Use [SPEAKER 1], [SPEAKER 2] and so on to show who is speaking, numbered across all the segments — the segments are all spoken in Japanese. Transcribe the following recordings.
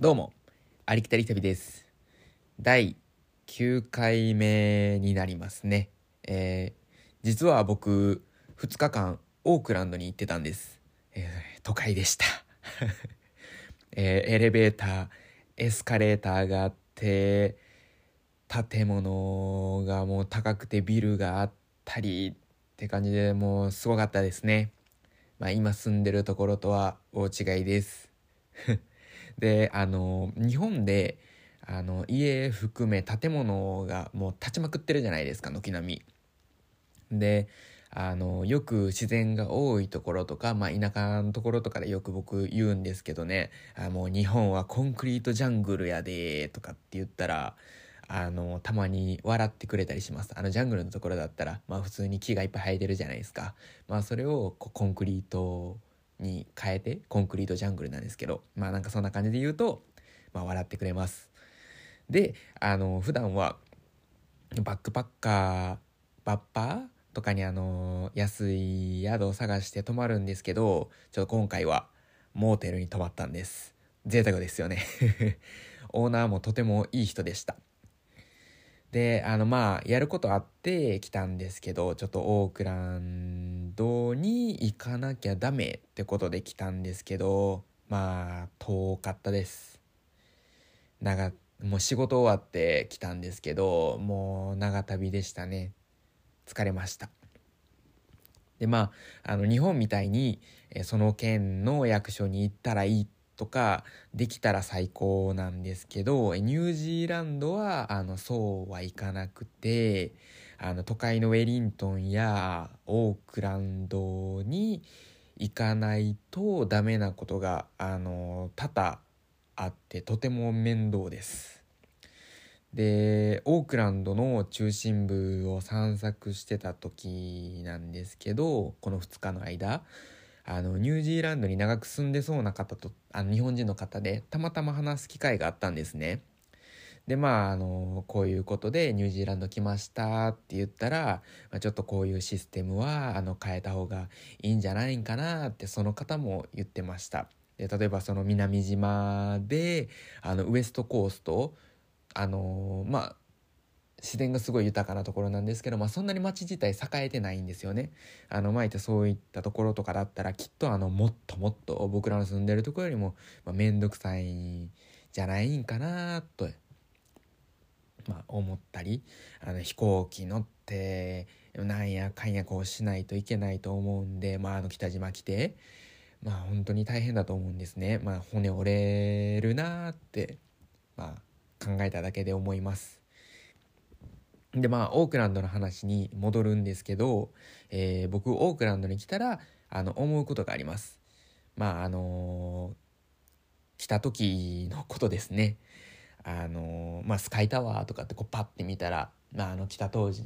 [SPEAKER 1] どうも、ありきたり旅です。第9回目になりますね。えー、実は僕、2日間、オークランドに行ってたんです。えー、都会でした。えー、エレベーター、エスカレーターがあって、建物がもう高くてビルがあったりって感じでもうすごかったですね。まあ今住んでるところとは大違いです。であの日本であの家含め建物がもう建ちまくってるじゃないですか軒並み。であのよく自然が多いところとか、まあ、田舎のところとかでよく僕言うんですけどねあもう日本はコンクリートジャングルやでとかって言ったらあのたまに笑ってくれたりしますあのジャングルのところだったら、まあ、普通に木がいっぱい生えてるじゃないですか、まあ、それをこうコンクリートに変えてコンクリートジャングルなんですけどまあなんかそんな感じで言うと、まあ、笑ってくれます。であの普段はバックパッカーバッパーとかにあの安い宿を探して泊まるんですけどちょっと今回はモーテルに泊まったんです。贅沢ですよね。オーナーもとてもいい人でした。であのまあやることあって来たんですけどちょっとオークランドに行かなきゃダメってことで来たんですけどまあ遠かったです。長もう仕事終わって来たんですけどもう長旅でしたね。疲れました。でまああの日本みたいにその県の役所に行ったらいいってとかできたら最高なんですけどニュージーランドはあのそうはいかなくてあの都会のウェリントンやオークランドに行かないとダメなことがあの多々あってとても面倒です。でオークランドの中心部を散策してた時なんですけどこの2日の間あのニュージーランドに長く住んでそうな方とあの日本人の方でたまたま話す機会があったんですね。でまああのこういうことでニュージーランド来ましたって言ったら、まあ、ちょっとこういうシステムはあの変えた方がいいんじゃないんかなってその方も言ってました。で例えばその南島であのウエストコーストあのまあ自然がすごい豊かなところなんですけど、まあ、そんなに町自体栄えてないんですよね。あの前ってそういったところとかだったらきっとあのもっともっと僕らの住んでるとこよりも、まあ、めんどくさいじゃないんかなと、まあ、思ったりあの飛行機乗ってなんやかんやこうしないといけないと思うんで、まあ、あの北島来てまあ本当に大変だと思うんですね。まあ、骨折れるなって、まあ、考えただけで思います。でまあオークランドの話に戻るんですけど、えー、僕オークランドに来たらあの思うことがあります。まああのー、来た時のことですね。あのー、まあ、スカイタワーとかってこうパッて見たら、まあ、あの来た当時、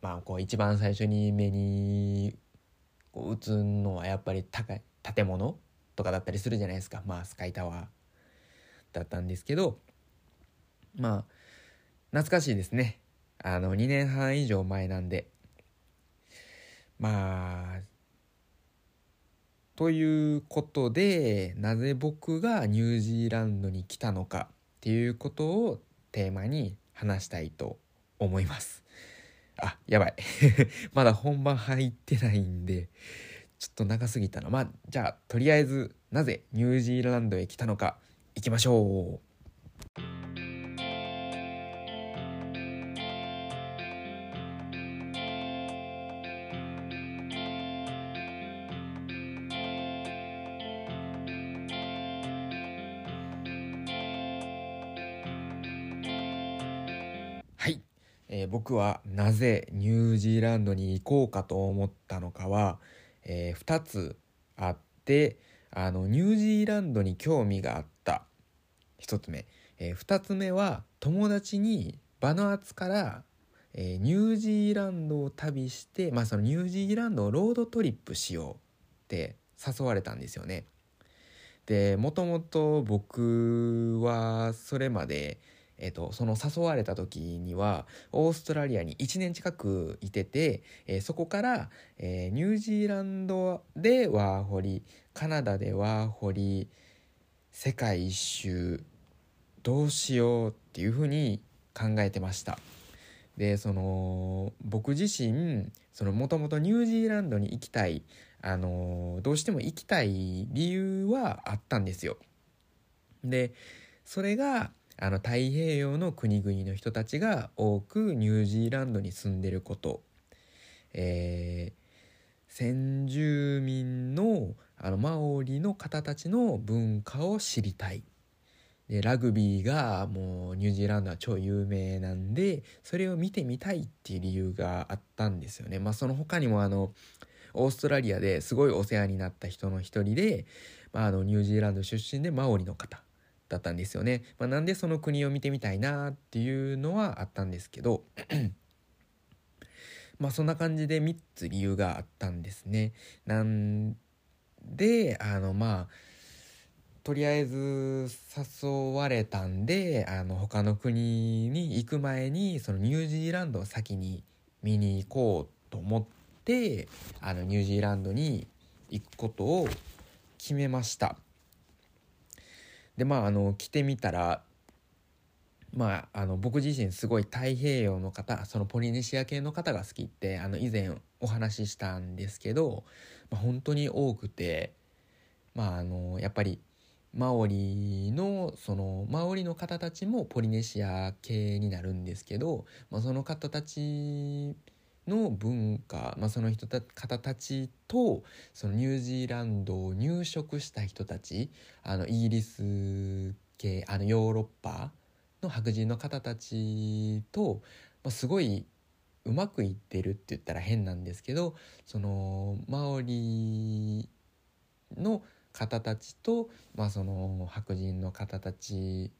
[SPEAKER 1] まあ、こう一番最初に目にこう映るのはやっぱり高い建物とかだったりするじゃないですか、まあ、スカイタワーだったんですけどまあ懐かしいですねあの2年半以上前なんで。まあということでなぜ僕がニュージーランドに来たのかっていうことをテーマに話したいと思います。あやばい。まだ本番入ってないんでちょっと長すぎたな。まあじゃあとりあえずなぜニュージーランドへ来たのか行きましょう。僕はなぜニュージーランドに行こうかと思ったのかは、えー、2つあってあのニュージーランドに興味があった1つ目、えー、2つ目は友達にバヌアツから、えー、ニュージーランドを旅して、まあ、そのニュージーランドをロードトリップしようって誘われたんですよね。でもともと僕はそれまでえっと、その誘われた時にはオーストラリアに1年近くいてて、えー、そこから、えー、ニュージーランドでワーホリカナダでワーホリ世界一周どうしようっていうふうに考えてました。でその僕自身もともとニュージーランドに行きたいあのどうしても行きたい理由はあったんですよ。でそれがあの太平洋の国々の人たちが多くニュージーランドに住んでること、えー、先住民のあのマオリの方たちの文化を知りたい。でラグビーがもうニュージーランドは超有名なんでそれを見てみたいっていう理由があったんですよね。まあ、その他にもあのオーストラリアですごいお世話になった人の一人で、まあ、あのニュージーランド出身でマオリの方。だったんですよね。まあ、なんでその国を見てみたいなっていうのはあったんですけど まあそんな感じで3つ理由があったんですね。なんであのまあとりあえず誘われたんであの他の国に行く前にそのニュージーランドを先に見に行こうと思ってあのニュージーランドに行くことを決めました。でまああの来てみたらまあ、あの僕自身すごい太平洋の方そのポリネシア系の方が好きってあの以前お話ししたんですけど、まあ、本当に多くて、まあ、あのやっぱりマオリのそのマオリの方たちもポリネシア系になるんですけど、まあ、その方たちの文化、まあ、その人た方たちとそのニュージーランドを入植した人たちあのイギリス系あのヨーロッパの白人の方たちと、まあ、すごいうまくいってるって言ったら変なんですけどそのマオリの方たちと、まあ、その白人の方たち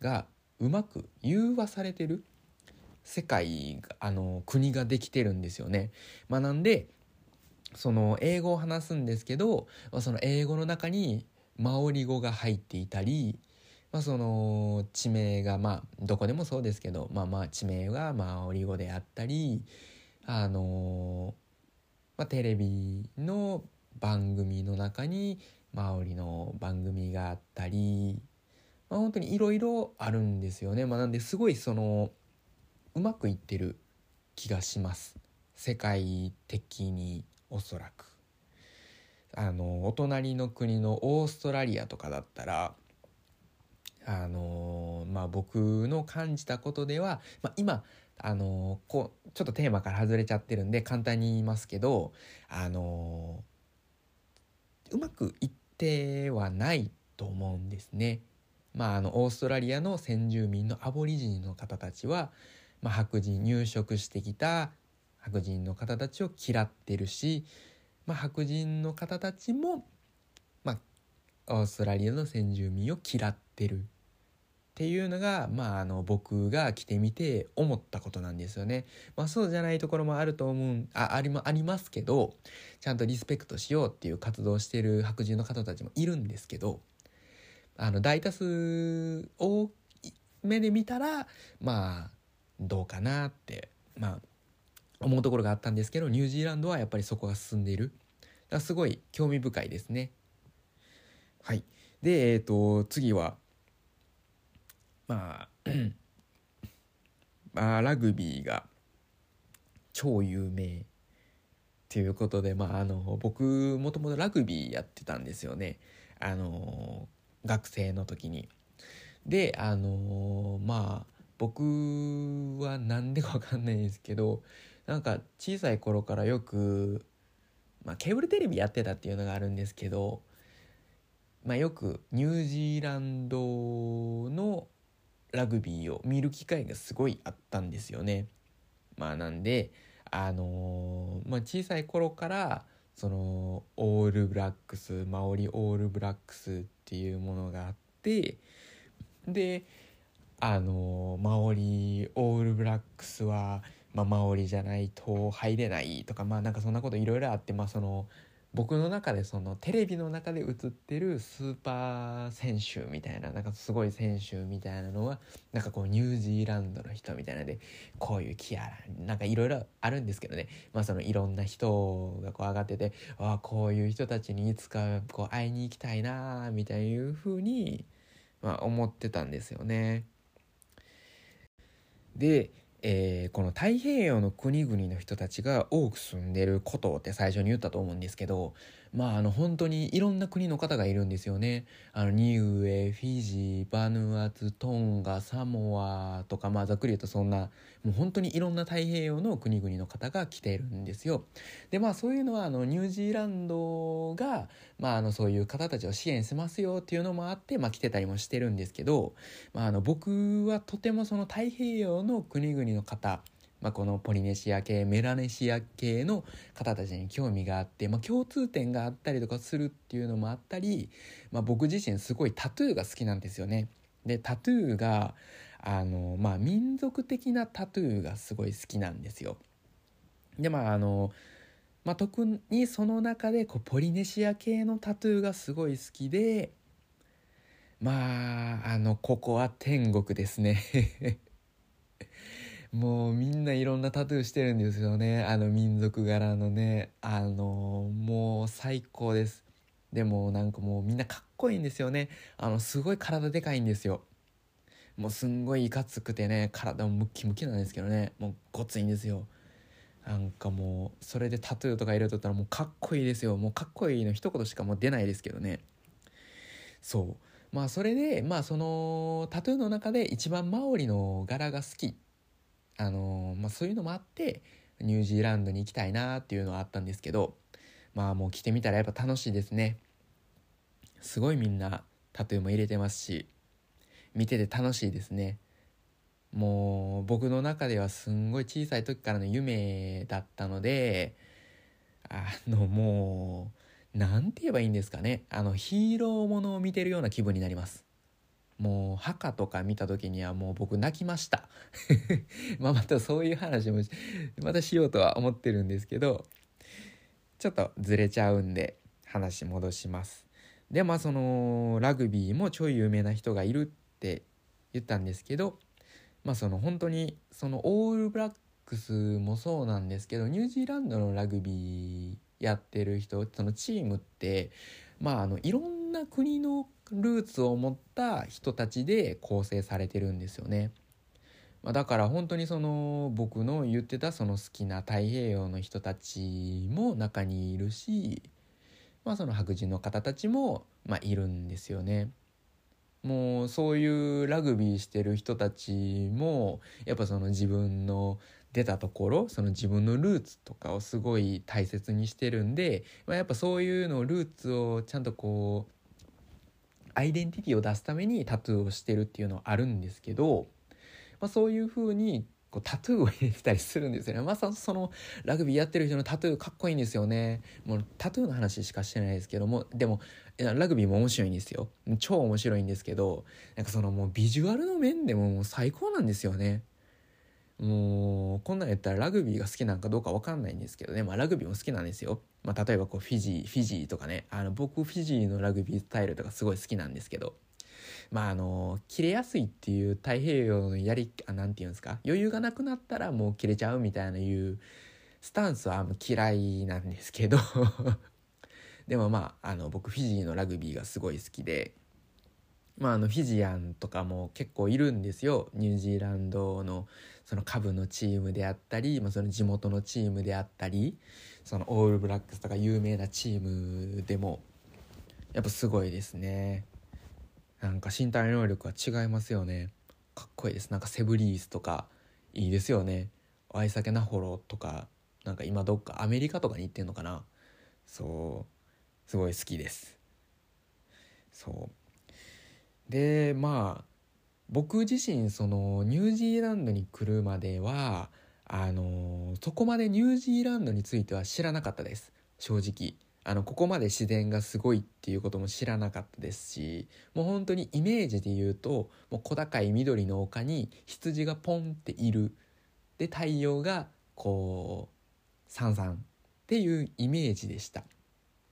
[SPEAKER 1] がうまく融和されてる。世界あの国ができてるんですよね。まあ、なんでその英語を話すんですけど、まあ、その英語の中にマオリ語が入っていたりまあ、その地名がまあどこでもそうですけどまあまあ地名がマオリ語であったりあのまあ、テレビの番組の中にマオリの番組があったり、まあ、本当にいろいろあるんですよね。まあ、なんですごいそのうまくいってる気がします世界的におそらく。あのお隣の国のオーストラリアとかだったらあの、まあ、僕の感じたことでは、まあ、今、あの、こうちょっとテーマから外れちゃってるんで簡単に言いますけど、あの、うまくいってはないと思うんですね。まあ、あのオーストラリアの先住民のアボリジニの方たちは、まあ、白人入植してきた白人の方たちを嫌ってるし、まあ、白人の方たちも、まあ、オーストラリアの先住民を嫌ってるっていうのが、まあ、あの僕が来てみて思ったことなんですよね。まあ、そうじゃないところもあると思うあありありますけどちゃんとリスペクトしようっていう活動してる白人の方たちもいるんですけどあの大多数を目で見たらまあどうかなってまあ思うところがあったんですけどニュージーランドはやっぱりそこが進んでいる。だからすごい興味深いですね。はい。でえっ、ー、と次はまあ まあラグビーが超有名っていうことでまああの僕もともとラグビーやってたんですよね。あの学生の時に。であのまあ僕は何でか分かんないんですけどなんか小さい頃からよく、まあ、ケーブルテレビやってたっていうのがあるんですけど、まあ、よくニュージーランドのラグビーを見る機会がすごいあったんですよね。まあなんであのー、まあ、小さい頃からそのオールブラックスマオリオールブラックスっていうものがあってであの、マオリオールブラックスは、まあ、マオリじゃないと入れないとかまあなんかそんなこといろいろあってまあその僕の中でそのテレビの中で映ってるスーパー選手みたいななんかすごい選手みたいなのはなんかこうニュージーランドの人みたいなでこういうキアラなんかいろいろあるんですけどねまあそのいろんな人がこう上がっててああこういう人たちにいつかこう会いに行きたいなみたいいうふうにまあ、思ってたんですよね。でえー、この太平洋の国々の人たちが多く住んでることって最初に言ったと思うんですけどまああの本当にいろんな国の方がいるんですよね。あのニウエフィジーバヌアツトンガサモアとかまあざっくり言うとそんなもう本当にいろんな太平洋の国々の方が来てるんですよ。でまあそういうのはあのニュージーランドが、まあ、あのそういう方たちを支援しますよっていうのもあって、まあ、来てたりもしてるんですけど、まあ、あの僕はとてもその太平洋の国々の方まあ、このポリネシア系メラネシア系の方たちに興味があって、まあ、共通点があったりとかするっていうのもあったり、まあ、僕自身すごいタトゥーが好きなんですよね。でタトゥーがあの、まあ、民族的なタトゥーがすごい好きなんですよ。でまああの、まあ、特にその中でこうポリネシア系のタトゥーがすごい好きでまああのここは天国ですね もうみんないろんなタトゥーしてるんですよね。あの民族柄のね。あのもう最高です。でもなんかもうみんなかっこいいんですよね。あのすごい体でかいんですよ。もうすんごいいかつくてね。体もムキムキなんですけどね。もうごついんですよ。なんかもうそれでタトゥーとか入れとったらもうかっこいいですよ。もうかっこいいの一言しかもう出ないですけどね。そう。まあそれでまあそのタトゥーの中で一番マオリの柄が好き。あのまあ、そういうのもあってニュージーランドに行きたいなっていうのはあったんですけどまあもう来てみたらやっぱ楽しいですね。すごいみんなタトゥーも入れてますし見てて楽しいですね。もう僕の中ではすんごい小さい時からの夢だったのであのもう何て言えばいいんですかね。あのヒーローものを見てるような気分になります。もう墓とか見た時にはもう僕泣きました。まあまたそういう話もまたしようとは思ってるんですけどちょっとずれちゃうんで話戻します。でまあそのラグビーもちょい有名な人がいるって言ったんですけどまあその本当にそのオールブラックスもそうなんですけどニュージーランドのラグビーやってる人そのチームってまああのいろんなな国のルーツを持った人たちで構成されてるんですよね。まあ、だから本当にその僕の言ってたその好きな太平洋の人たちも中にいるし、まあ、その白人の方たちもまいるんですよね。もうそういうラグビーしてる人たちもやっぱその自分の出たところその自分のルーツとかをすごい大切にしてるんで、まあ、やっぱそういうのルーツをちゃんとこうアイデンティティを出すためにタトゥーをしてるっていうのはあるんですけど、まあ、そういう風にこうタトゥーを入れてたりするんですよね。まさそのラグビーやってる人のタトゥーかっこいいんですよね。もうタトゥーの話しかしてないですけども、でもラグビーも面白いんですよ。超面白いんですけど、なんかそのもうビジュアルの面でももう最高なんですよね。もうこんなんやったらラグビーが好きなんかどうか分かんないんですけどね、まあ、ラグビーも好きなんですよ、まあ、例えばこうフィジーフィジーとかね。あの僕フィジーのラグビースタイルとかすごい好きなんですけど。まああの切れやすいっていう太平洋のやり何て言うんですか？余裕がなくなったらもう切れちゃうみたいないうスタンスは嫌いなんですけど。でもまああの僕フィジーのラグビーがすごい好きで。まあ、あのフィジアンとかも結構いるんですよ。ニュージーランドのその下部のチームであったり、まあ、その地元のチームであったりそのオールブラックスとか有名なチームでもやっぱすごいですね。なんか身体能力は違いますよね。かっこいいです。なんかセブリースとかいいですよね。ワイサケナホロとかなんか今どっかアメリカとかに行ってんのかな。そう。すごい好きです。そう。でまあ僕自身そのニュージーランドに来るまではあのそこまでニュージーランドについては知らなかったです。正直。あのここまで自然がすごいっていうことも知らなかったですしもう本当にイメージで言うともう小高い緑の丘に羊がポンっている。で太陽がこうさんさんっていうイメージでした。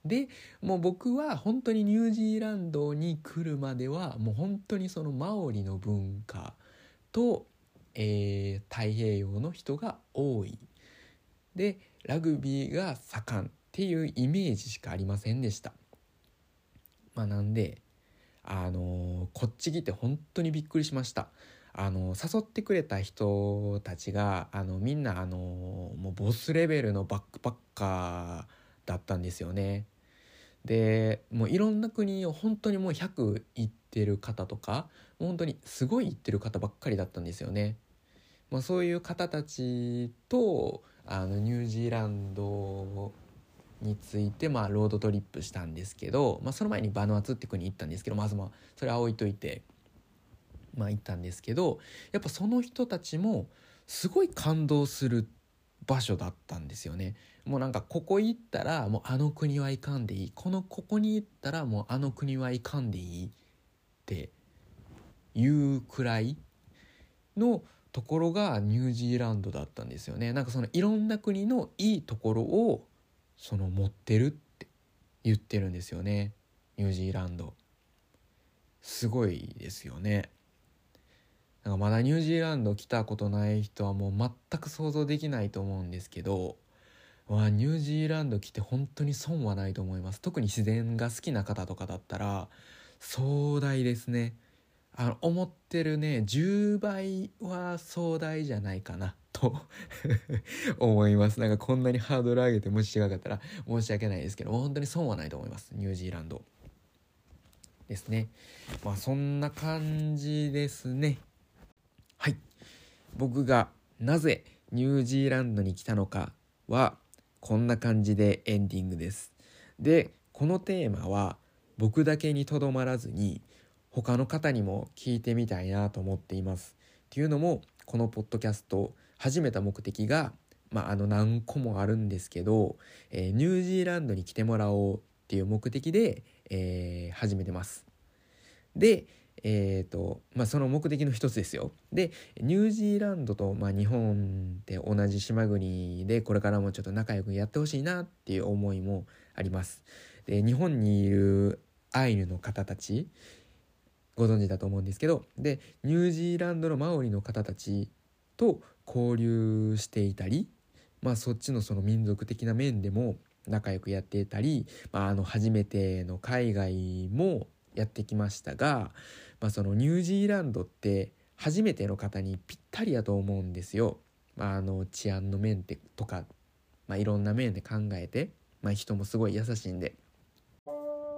[SPEAKER 1] でもう僕は本当にニュージーランドに来るまではもう本当にそのマオリの文化と、えー、太平洋の人が多い。でラグビーが盛んっていうイメージしかありませんでした。まあ、なんであのこっち来て本当にびっくりしました。あの誘ってくれた人たちがあのみんなあのもうボスレベルのバックパッカーだったんですよね。でもういろんな国を本当にもう100行ってる方とか本当にすごい行ってる方ばっかりだったんですよね。まあ、そういう方たちとあのニュージーランドについてまあロードトリップしたんですけど、まあ、その前にバヌアツって国行ったんですけどまずまあそれは置いといてまあ行ったんですけどやっぱその人たちもすごい感動する場所だったんですよね。もうなんかここ行ったらもうあの国は行かんでいい。このここに行ったらもうあの国は行かんでいいっていうくらいのところがニュージーランドだったんですよね。なんかそのいろんな国のいいところをその持ってるって言ってるんですよね。ニュージーランド。すごいですよね。なんかまだニュージーランド来たことない人はもう全く想像できないと思うんですけど。わニュージーランド来て本当に損はないと思います。特に自然が好きな方とかだったら壮大ですね。あの思ってるね10倍は壮大じゃないかなと 思います。なんかこんなにハードル上げてもし違かったら申し訳ないですけど本当に損はないと思います。ニュージーランドですね。まあそんな感じですね。はい。僕がなぜニュージーランドに来たのかはこんな感じでエンディングですでこのテーマは僕だけにとどまらずに他の方にも聞いてみたいなと思っています。っていうのもこのポッドキャスト始めた目的が、まあ、あの何個もあるんですけど、えー、ニュージーランドに来てもらおうっていう目的で、えー、始めてます。で、えーとまあ、その目的の一つですよ。でニュージーランドと、まあ、日本って同じ島国でこれからもちょっと仲良くやってほしいなっていう思いもあります。で日本にいるアイヌの方たちご存知だと思うんですけどでニュージーランドのマオリの方たちと交流していたり、まあ、そっちのその民族的な面でも仲良くやっていたり、まあ、あの初めての海外もやってきましたが、まあ、そのニュージーランドって初めての方にぴったりやと思うんですよ。まあ、あの治安の面でとか、まあ、いろんな面で考えて、まあ、人もすごい優しいんで。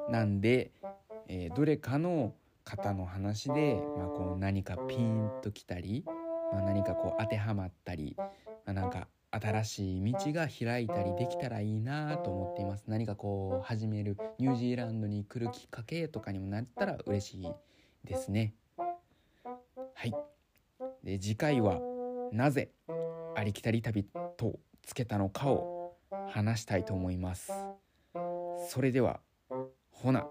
[SPEAKER 1] なんで、えー、どれかの方の話で、まあ、こう何かピンときたり、まあ、何かこう当てはまったり、まあ、なんか新しい道が開いたりできたらいいなと思っています何かこう始めるニュージーランドに来るきっかけとかにもなったら嬉しいですね。はい。で次回はなぜありきたり旅とつけたのかを話したいと思います。それではほな。